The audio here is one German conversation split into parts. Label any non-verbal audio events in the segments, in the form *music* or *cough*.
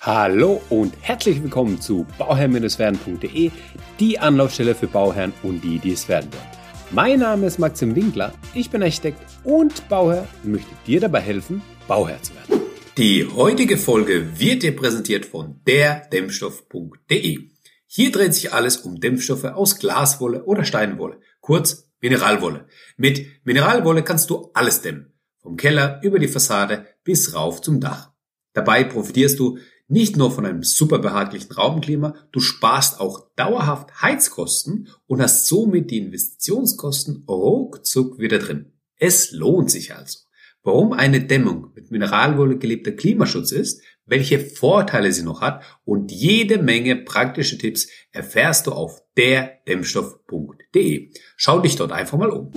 Hallo und herzlich willkommen zu bauherr-werden.de, die Anlaufstelle für Bauherren und die, die es werden wollen. Mein Name ist Maxim Winkler, ich bin Architekt und Bauherr und möchte dir dabei helfen, Bauherr zu werden. Die heutige Folge wird dir präsentiert von derdämmstoff.de. Hier dreht sich alles um Dämpfstoffe aus Glaswolle oder Steinwolle, kurz Mineralwolle. Mit Mineralwolle kannst du alles dämmen, vom Keller über die Fassade bis rauf zum Dach. Dabei profitierst du nicht nur von einem super behaglichen Raumklima, du sparst auch dauerhaft Heizkosten und hast somit die Investitionskosten ruckzuck wieder drin. Es lohnt sich also. Warum eine Dämmung mit Mineralwolle gelebter Klimaschutz ist, welche Vorteile sie noch hat und jede Menge praktische Tipps erfährst du auf derdämmstoff.de. Schau dich dort einfach mal um.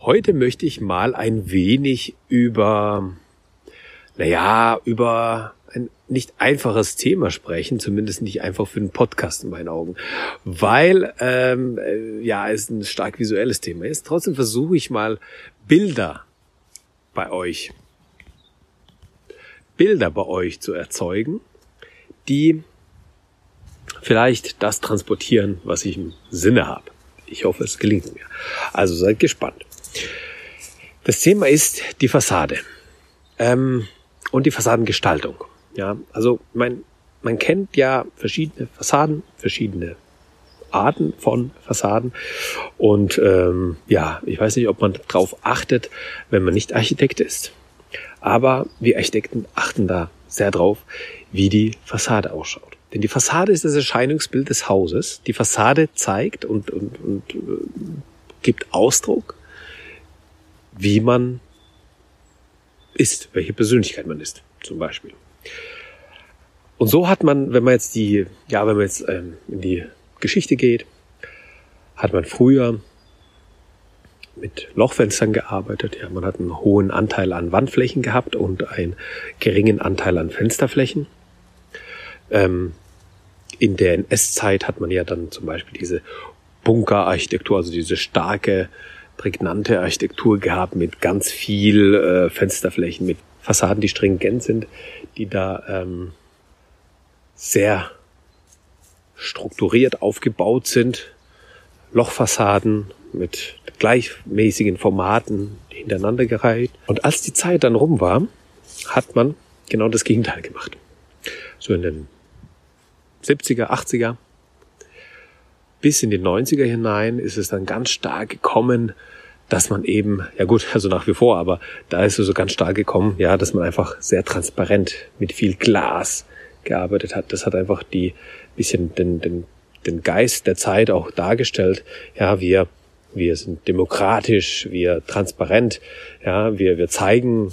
Heute möchte ich mal ein wenig über, naja, über nicht einfaches Thema sprechen, zumindest nicht einfach für einen Podcast in meinen Augen, weil ähm, äh, ja es ein stark visuelles Thema ist. Trotzdem versuche ich mal Bilder bei euch, Bilder bei euch zu erzeugen, die vielleicht das transportieren, was ich im Sinne habe. Ich hoffe, es gelingt mir. Also seid gespannt. Das Thema ist die Fassade ähm, und die Fassadengestaltung. Ja, also mein, man kennt ja verschiedene Fassaden, verschiedene Arten von Fassaden. Und ähm, ja, ich weiß nicht, ob man darauf achtet, wenn man nicht Architekt ist. Aber wir Architekten achten da sehr drauf, wie die Fassade ausschaut. Denn die Fassade ist das Erscheinungsbild des Hauses. Die Fassade zeigt und, und, und äh, gibt Ausdruck, wie man ist, welche Persönlichkeit man ist, zum Beispiel. Und so hat man, wenn man jetzt die, ja, wenn man jetzt ähm, in die Geschichte geht, hat man früher mit Lochfenstern gearbeitet. Ja, man hat einen hohen Anteil an Wandflächen gehabt und einen geringen Anteil an Fensterflächen. Ähm, in der NS-Zeit hat man ja dann zum Beispiel diese Bunkerarchitektur, also diese starke, prägnante Architektur gehabt mit ganz viel äh, Fensterflächen, mit Fassaden, die stringent sind, die da ähm, sehr strukturiert aufgebaut sind. Lochfassaden mit gleichmäßigen Formaten hintereinander gereiht. Und als die Zeit dann rum war, hat man genau das Gegenteil gemacht. So in den 70er, 80er bis in die 90er hinein ist es dann ganz stark gekommen, dass man eben, ja gut, *laughs* also nach wie vor, aber da ist es so ganz stark gekommen, ja, dass man einfach sehr transparent mit viel Glas, gearbeitet hat. Das hat einfach die bisschen den, den, den Geist der Zeit auch dargestellt. Ja, wir, wir sind demokratisch, wir transparent, ja, wir, wir zeigen,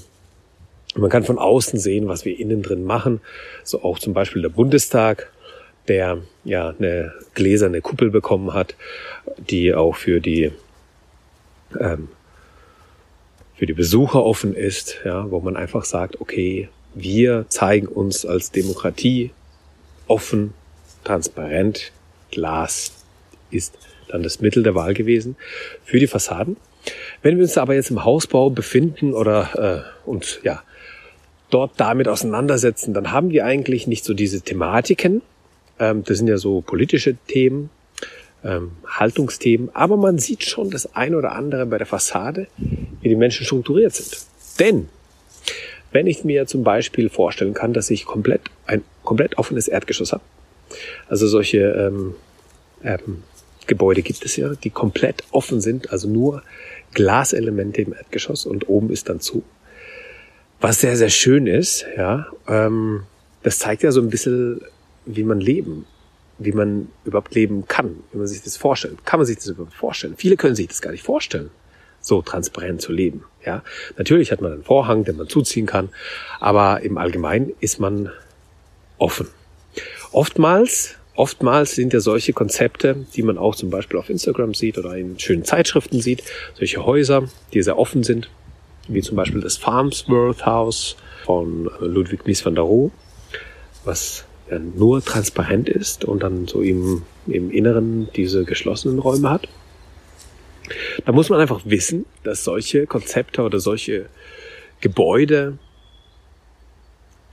man kann von außen sehen, was wir innen drin machen. So auch zum Beispiel der Bundestag, der ja eine gläserne Kuppel bekommen hat, die auch für die ähm, für die Besucher offen ist, ja, wo man einfach sagt, okay, wir zeigen uns als Demokratie offen, transparent. Glas ist dann das Mittel der Wahl gewesen für die Fassaden. Wenn wir uns aber jetzt im Hausbau befinden oder äh, uns ja dort damit auseinandersetzen, dann haben wir eigentlich nicht so diese Thematiken. Ähm, das sind ja so politische Themen, ähm, Haltungsthemen, aber man sieht schon das ein oder andere bei der Fassade, wie die Menschen strukturiert sind. Denn wenn ich mir zum Beispiel vorstellen kann, dass ich komplett ein komplett offenes Erdgeschoss habe, also solche ähm, ähm, Gebäude gibt es ja, die komplett offen sind, also nur Glaselemente im Erdgeschoss und oben ist dann zu. Was sehr, sehr schön ist, ja, ähm, das zeigt ja so ein bisschen, wie man leben, wie man überhaupt leben kann, wie man sich das vorstellt. Kann man sich das überhaupt vorstellen? Viele können sich das gar nicht vorstellen so transparent zu leben. Ja, natürlich hat man einen Vorhang, den man zuziehen kann, aber im Allgemeinen ist man offen. Oftmals, oftmals sind ja solche Konzepte, die man auch zum Beispiel auf Instagram sieht oder in schönen Zeitschriften sieht, solche Häuser, die sehr offen sind, wie zum Beispiel das Farmsworth House von Ludwig Mies van der Rohe, was nur transparent ist und dann so im, im Inneren diese geschlossenen Räume hat. Da muss man einfach wissen, dass solche Konzepte oder solche Gebäude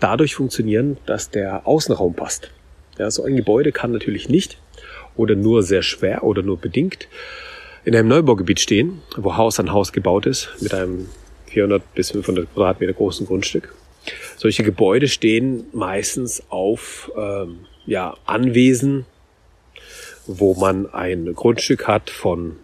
dadurch funktionieren, dass der Außenraum passt. Ja, so ein Gebäude kann natürlich nicht oder nur sehr schwer oder nur bedingt in einem Neubaugebiet stehen, wo Haus an Haus gebaut ist, mit einem 400 bis 500 Quadratmeter großen Grundstück. Solche Gebäude stehen meistens auf ähm, ja, Anwesen, wo man ein Grundstück hat von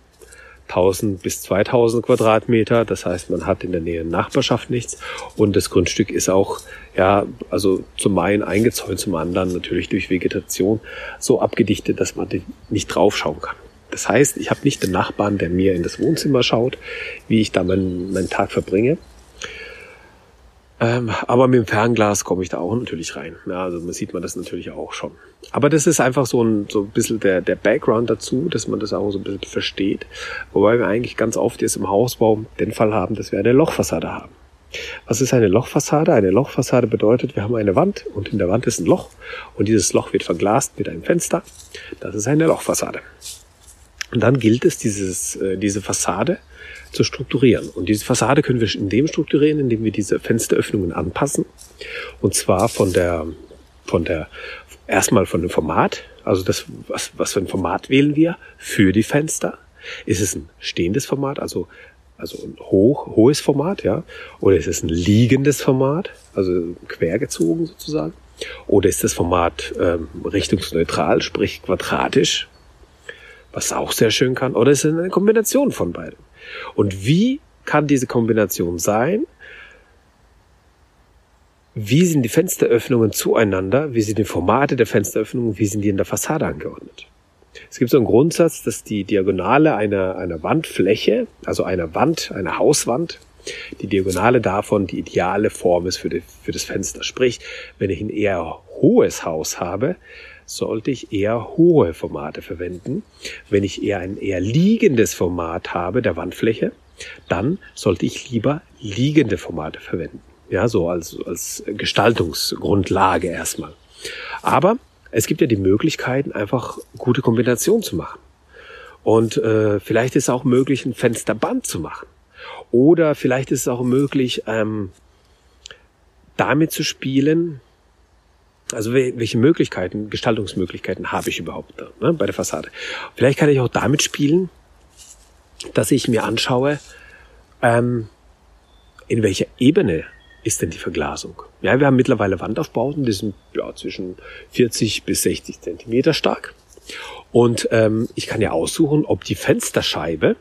1000 bis 2000 Quadratmeter. Das heißt, man hat in der Nähe Nachbarschaft nichts und das Grundstück ist auch, ja, also zum einen eingezäunt, zum anderen natürlich durch Vegetation so abgedichtet, dass man nicht draufschauen kann. Das heißt, ich habe nicht den Nachbarn, der mir in das Wohnzimmer schaut, wie ich da meinen, meinen Tag verbringe, ähm, aber mit dem Fernglas komme ich da auch natürlich rein. Ja, also man sieht man das natürlich auch schon. Aber das ist einfach so ein, so ein bisschen der, der Background dazu, dass man das auch so ein bisschen versteht. Wobei wir eigentlich ganz oft jetzt im Hausbau den Fall haben, dass wir eine Lochfassade haben. Was ist eine Lochfassade? Eine Lochfassade bedeutet, wir haben eine Wand und in der Wand ist ein Loch und dieses Loch wird verglast mit einem Fenster. Das ist eine Lochfassade. Und dann gilt es, dieses, äh, diese Fassade zu strukturieren. Und diese Fassade können wir in dem strukturieren, indem wir diese Fensteröffnungen anpassen. Und zwar von der, von der, erstmal von dem Format. Also das, was, was für ein Format wählen wir für die Fenster? Ist es ein stehendes Format, also, also ein hoch, hohes Format, ja? Oder ist es ein liegendes Format, also quergezogen sozusagen? Oder ist das Format ähm, richtungsneutral, sprich quadratisch, was auch sehr schön kann? Oder ist es eine Kombination von beiden? Und wie kann diese Kombination sein? Wie sind die Fensteröffnungen zueinander? Wie sind die Formate der Fensteröffnungen? Wie sind die in der Fassade angeordnet? Es gibt so einen Grundsatz, dass die Diagonale einer, einer Wandfläche, also einer Wand, einer Hauswand, die Diagonale davon die ideale Form ist für, die, für das Fenster. Sprich, wenn ich ein eher hohes Haus habe, sollte ich eher hohe Formate verwenden. Wenn ich eher ein eher liegendes Format habe der Wandfläche, dann sollte ich lieber liegende Formate verwenden. Ja, so als, als Gestaltungsgrundlage erstmal. Aber es gibt ja die Möglichkeiten, einfach gute Kombinationen zu machen. Und äh, vielleicht ist es auch möglich, ein Fensterband zu machen. Oder vielleicht ist es auch möglich, ähm, damit zu spielen, also welche Möglichkeiten, Gestaltungsmöglichkeiten habe ich überhaupt da, ne, bei der Fassade? Vielleicht kann ich auch damit spielen, dass ich mir anschaue, ähm, in welcher Ebene ist denn die Verglasung? Ja, wir haben mittlerweile Wandaufbauten, die sind ja, zwischen 40 bis 60 Zentimeter stark. Und ähm, ich kann ja aussuchen, ob die Fensterscheibe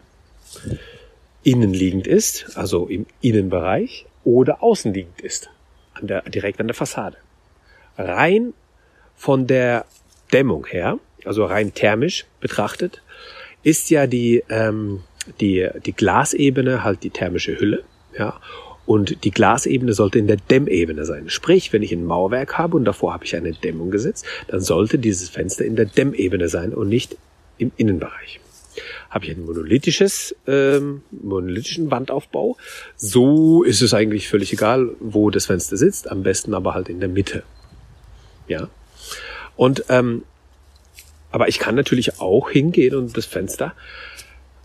innenliegend ist, also im Innenbereich, oder außenliegend ist, an der, direkt an der Fassade rein von der Dämmung her, also rein thermisch betrachtet, ist ja die, ähm, die, die Glasebene halt die thermische Hülle, ja, und die Glasebene sollte in der Dämmebene sein. Sprich, wenn ich ein Mauerwerk habe und davor habe ich eine Dämmung gesetzt, dann sollte dieses Fenster in der Dämmebene sein und nicht im Innenbereich. Habe ich ein monolithisches, ähm, monolithischen Wandaufbau, so ist es eigentlich völlig egal, wo das Fenster sitzt, am besten aber halt in der Mitte. Ja. Und ähm, aber ich kann natürlich auch hingehen und das Fenster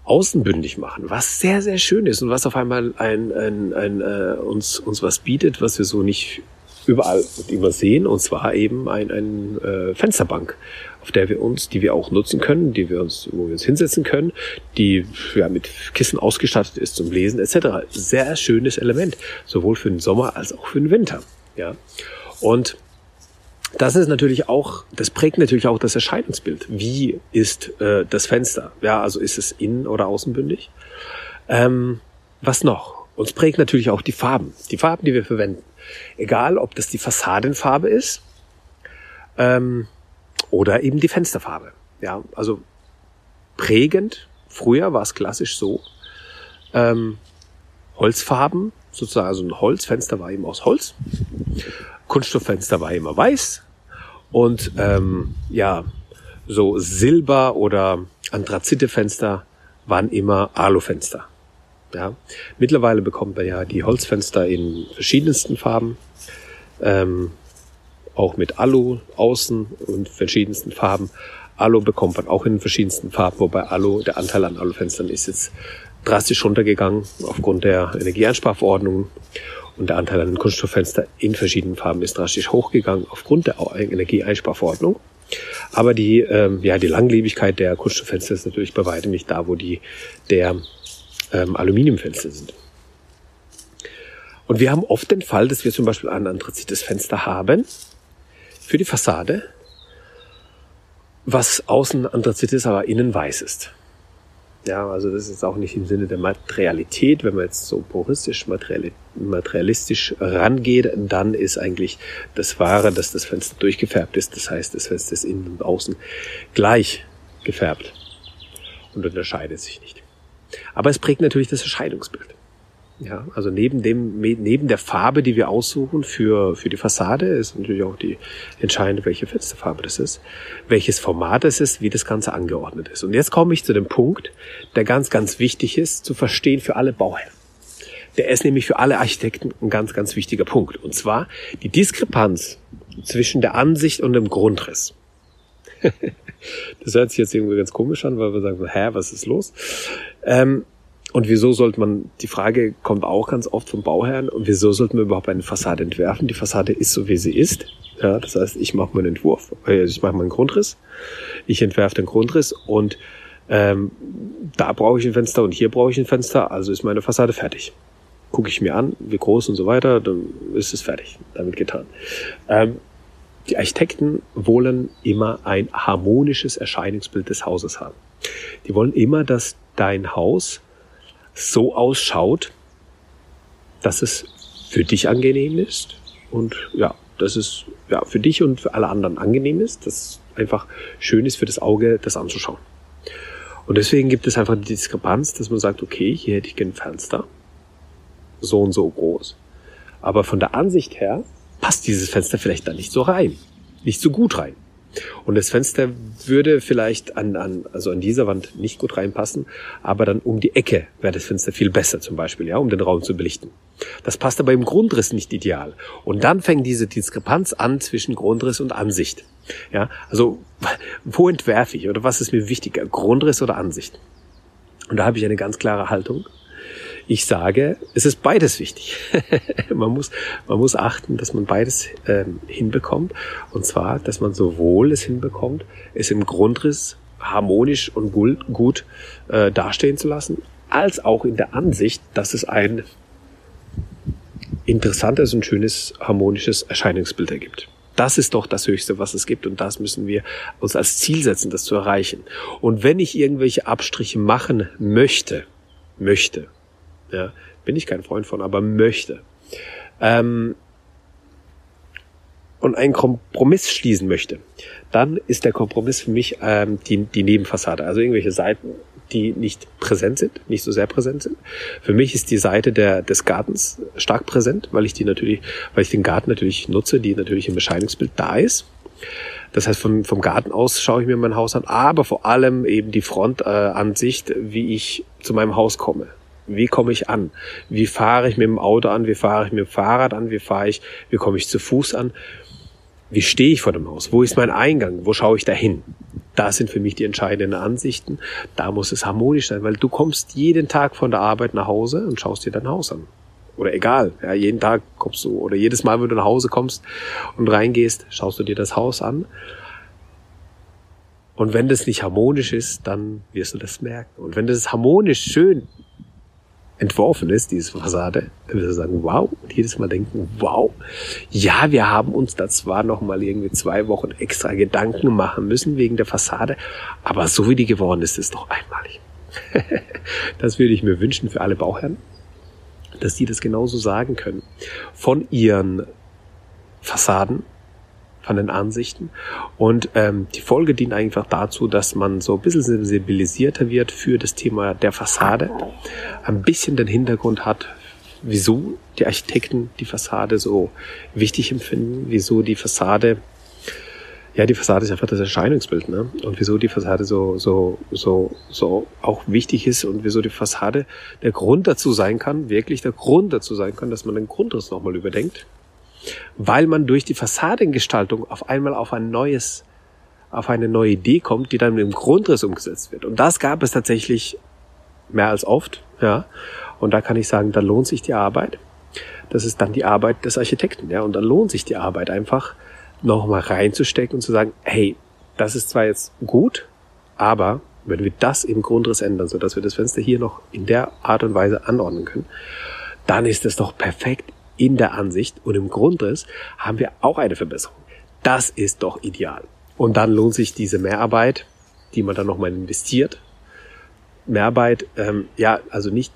außenbündig machen, was sehr, sehr schön ist und was auf einmal ein, ein, ein, äh, uns, uns was bietet, was wir so nicht überall und immer sehen, und zwar eben ein, ein äh, Fensterbank, auf der wir uns, die wir auch nutzen können, die wir uns, wo wir uns hinsetzen können, die ja mit Kissen ausgestattet ist zum Lesen etc. Sehr schönes Element, sowohl für den Sommer als auch für den Winter. Ja. Und das ist natürlich auch, das prägt natürlich auch das Erscheinungsbild. Wie ist äh, das Fenster? Ja, also ist es innen- oder außenbündig? Ähm, was noch? Uns prägt natürlich auch die Farben, die Farben, die wir verwenden. Egal, ob das die Fassadenfarbe ist ähm, oder eben die Fensterfarbe. Ja, also prägend. Früher war es klassisch so. Ähm, Holzfarben, sozusagen, also ein Holzfenster war eben aus Holz. Kunststofffenster war immer weiß und ähm, ja, so Silber- oder Anthrazite-Fenster waren immer Alufenster. Ja. Mittlerweile bekommt man ja die Holzfenster in verschiedensten Farben, ähm, auch mit Alu außen und verschiedensten Farben. Alu bekommt man auch in verschiedensten Farben, wobei Alu, der Anteil an Alufenstern ist jetzt drastisch runtergegangen aufgrund der Energieeinsparverordnungen. Und der Anteil an den Kunststofffenster in verschiedenen Farben ist drastisch hochgegangen aufgrund der Energieeinsparverordnung. Aber die, ähm, ja, die Langlebigkeit der Kunststofffenster ist natürlich bei weitem nicht da, wo die der ähm, Aluminiumfenster sind. Und wir haben oft den Fall, dass wir zum Beispiel ein anthrazites Fenster haben für die Fassade, was außen anthrazit ist, aber innen weiß ist. Ja, also das ist auch nicht im Sinne der Materialität. Wenn man jetzt so puristisch, materialistisch rangeht, dann ist eigentlich das Wahre, dass das Fenster durchgefärbt ist. Das heißt, das Fenster ist innen und außen gleich gefärbt und unterscheidet sich nicht. Aber es prägt natürlich das Erscheinungsbild. Ja, also neben dem, neben der Farbe, die wir aussuchen für, für die Fassade, ist natürlich auch die entscheidende, welche Fensterfarbe das ist, welches Format es ist, wie das Ganze angeordnet ist. Und jetzt komme ich zu dem Punkt, der ganz, ganz wichtig ist, zu verstehen für alle Bauherren. Der ist nämlich für alle Architekten ein ganz, ganz wichtiger Punkt. Und zwar die Diskrepanz zwischen der Ansicht und dem Grundriss. *laughs* das hört sich jetzt irgendwie ganz komisch an, weil wir sagen, hä, was ist los? Ähm, und wieso sollte man, die Frage kommt auch ganz oft vom Bauherrn, und wieso sollte man überhaupt eine Fassade entwerfen? Die Fassade ist so, wie sie ist. Ja, das heißt, ich mache meinen Entwurf, also ich mache meinen Grundriss, ich entwerfe den Grundriss und ähm, da brauche ich ein Fenster und hier brauche ich ein Fenster, also ist meine Fassade fertig. Gucke ich mir an, wie groß und so weiter, dann ist es fertig, damit getan. Ähm, die Architekten wollen immer ein harmonisches Erscheinungsbild des Hauses haben. Die wollen immer, dass dein Haus so ausschaut, dass es für dich angenehm ist und ja, dass es ja, für dich und für alle anderen angenehm ist, dass einfach schön ist für das Auge, das anzuschauen. Und deswegen gibt es einfach die Diskrepanz, dass man sagt, okay, hier hätte ich gerne Fenster, so und so groß. Aber von der Ansicht her passt dieses Fenster vielleicht da nicht so rein, nicht so gut rein. Und das Fenster würde vielleicht an, an, also an dieser Wand nicht gut reinpassen, aber dann um die Ecke wäre das Fenster viel besser zum Beispiel, ja, um den Raum zu belichten. Das passt aber im Grundriss nicht ideal. Und dann fängt diese Diskrepanz an zwischen Grundriss und Ansicht. Ja, also *laughs* wo entwerfe ich oder was ist mir wichtiger, Grundriss oder Ansicht? Und da habe ich eine ganz klare Haltung. Ich sage, es ist beides wichtig. *laughs* man, muss, man muss achten, dass man beides ähm, hinbekommt. Und zwar, dass man sowohl es hinbekommt, es im Grundriss harmonisch und gut, gut äh, dastehen zu lassen, als auch in der Ansicht, dass es ein interessantes und schönes harmonisches Erscheinungsbild ergibt. Das ist doch das Höchste, was es gibt und das müssen wir uns als Ziel setzen, das zu erreichen. Und wenn ich irgendwelche Abstriche machen möchte, möchte, ja, bin ich kein Freund von, aber möchte. Ähm, und einen Kompromiss schließen möchte, dann ist der Kompromiss für mich ähm, die, die Nebenfassade. Also irgendwelche Seiten, die nicht präsent sind, nicht so sehr präsent sind. Für mich ist die Seite der, des Gartens stark präsent, weil ich die natürlich, weil ich den Garten natürlich nutze, die natürlich im Erscheinungsbild da ist. Das heißt, vom, vom Garten aus schaue ich mir mein Haus an, aber vor allem eben die Frontansicht, äh, wie ich zu meinem Haus komme. Wie komme ich an? Wie fahre ich mit dem Auto an? Wie fahre ich mit dem Fahrrad an? Wie fahre ich, wie komme ich zu Fuß an? Wie stehe ich vor dem Haus? Wo ist mein Eingang? Wo schaue ich da hin? Das sind für mich die entscheidenden Ansichten. Da muss es harmonisch sein, weil du kommst jeden Tag von der Arbeit nach Hause und schaust dir dein Haus an. Oder egal, ja, jeden Tag kommst du, oder jedes Mal, wenn du nach Hause kommst und reingehst, schaust du dir das Haus an. Und wenn das nicht harmonisch ist, dann wirst du das merken. Und wenn das harmonisch schön entworfen ist, diese Fassade, dann wir sagen, wow, und jedes Mal denken, wow, ja, wir haben uns da zwar noch mal irgendwie zwei Wochen extra Gedanken machen müssen wegen der Fassade, aber so wie die geworden ist, ist doch einmalig. *laughs* das würde ich mir wünschen für alle Bauherren, dass die das genauso sagen können. Von ihren Fassaden, von den Ansichten. Und ähm, die Folge dient einfach dazu, dass man so ein bisschen sensibilisierter wird für das Thema der Fassade, ein bisschen den Hintergrund hat, wieso die Architekten die Fassade so wichtig empfinden, wieso die Fassade ja, die Fassade ist einfach das Erscheinungsbild, ne? Und wieso die Fassade so, so, so, so auch wichtig ist und wieso die Fassade der Grund dazu sein kann, wirklich der Grund dazu sein kann, dass man den Grundriss nochmal überdenkt weil man durch die Fassadengestaltung auf einmal auf ein neues, auf eine neue Idee kommt, die dann im Grundriss umgesetzt wird. Und das gab es tatsächlich mehr als oft, ja. Und da kann ich sagen, da lohnt sich die Arbeit. das ist dann die Arbeit des Architekten. Ja? Und dann lohnt sich die Arbeit einfach, nochmal reinzustecken und zu sagen, hey, das ist zwar jetzt gut, aber wenn wir das im Grundriss ändern, so dass wir das Fenster hier noch in der Art und Weise anordnen können, dann ist es doch perfekt in der Ansicht und im Grundriss haben wir auch eine Verbesserung. Das ist doch ideal. Und dann lohnt sich diese Mehrarbeit, die man dann nochmal investiert. Mehrarbeit, ähm, ja, also nicht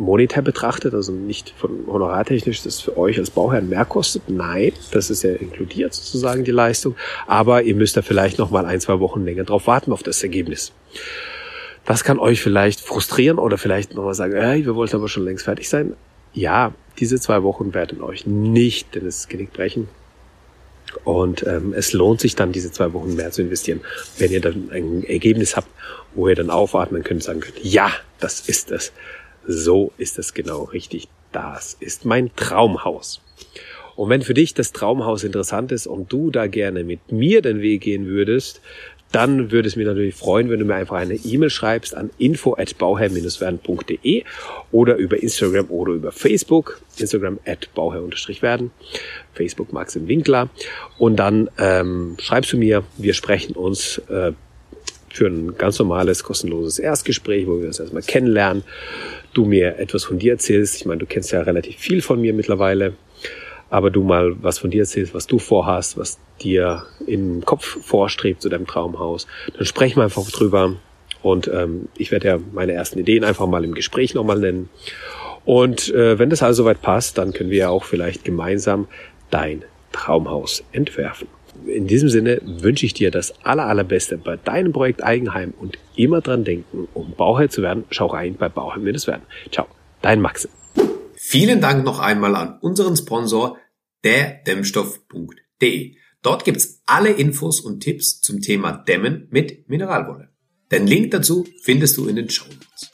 monetär betrachtet, also nicht von honorartechnisch, das für euch als Bauherrn mehr kostet. Nein, das ist ja inkludiert sozusagen die Leistung. Aber ihr müsst da vielleicht noch mal ein, zwei Wochen länger drauf warten auf das Ergebnis. Das kann euch vielleicht frustrieren oder vielleicht nochmal sagen, hey, wir wollten aber schon längst fertig sein. Ja, diese zwei Wochen werden euch nicht denn es Genick brechen. Und ähm, es lohnt sich dann, diese zwei Wochen mehr zu investieren, wenn ihr dann ein Ergebnis habt, wo ihr dann aufatmen könnt und sagen könnt, ja, das ist es. So ist es genau richtig. Das ist mein Traumhaus. Und wenn für dich das Traumhaus interessant ist und du da gerne mit mir den Weg gehen würdest, dann würde es mich natürlich freuen, wenn du mir einfach eine E-Mail schreibst an info at bauherr-werden.de oder über Instagram oder über Facebook. Instagram at bauherr-werden, Facebook Maxim Winkler. Und dann ähm, schreibst du mir, wir sprechen uns äh, für ein ganz normales, kostenloses Erstgespräch, wo wir uns erstmal kennenlernen du mir etwas von dir erzählst. Ich meine, du kennst ja relativ viel von mir mittlerweile, aber du mal was von dir erzählst, was du vorhast, was dir im Kopf vorstrebt zu deinem Traumhaus. Dann sprechen wir einfach drüber und ähm, ich werde ja meine ersten Ideen einfach mal im Gespräch nochmal nennen. Und äh, wenn das also soweit passt, dann können wir ja auch vielleicht gemeinsam dein Traumhaus entwerfen in diesem Sinne wünsche ich dir das aller, allerbeste bei deinem Projekt Eigenheim und immer dran denken, um Bauherr zu werden, schau rein bei Bauherr werden. Ciao, dein Maxim. Vielen Dank noch einmal an unseren Sponsor, der Dämmstoff.de. Dort gibt's alle Infos und Tipps zum Thema Dämmen mit Mineralwolle. Den Link dazu findest du in den Show Notes.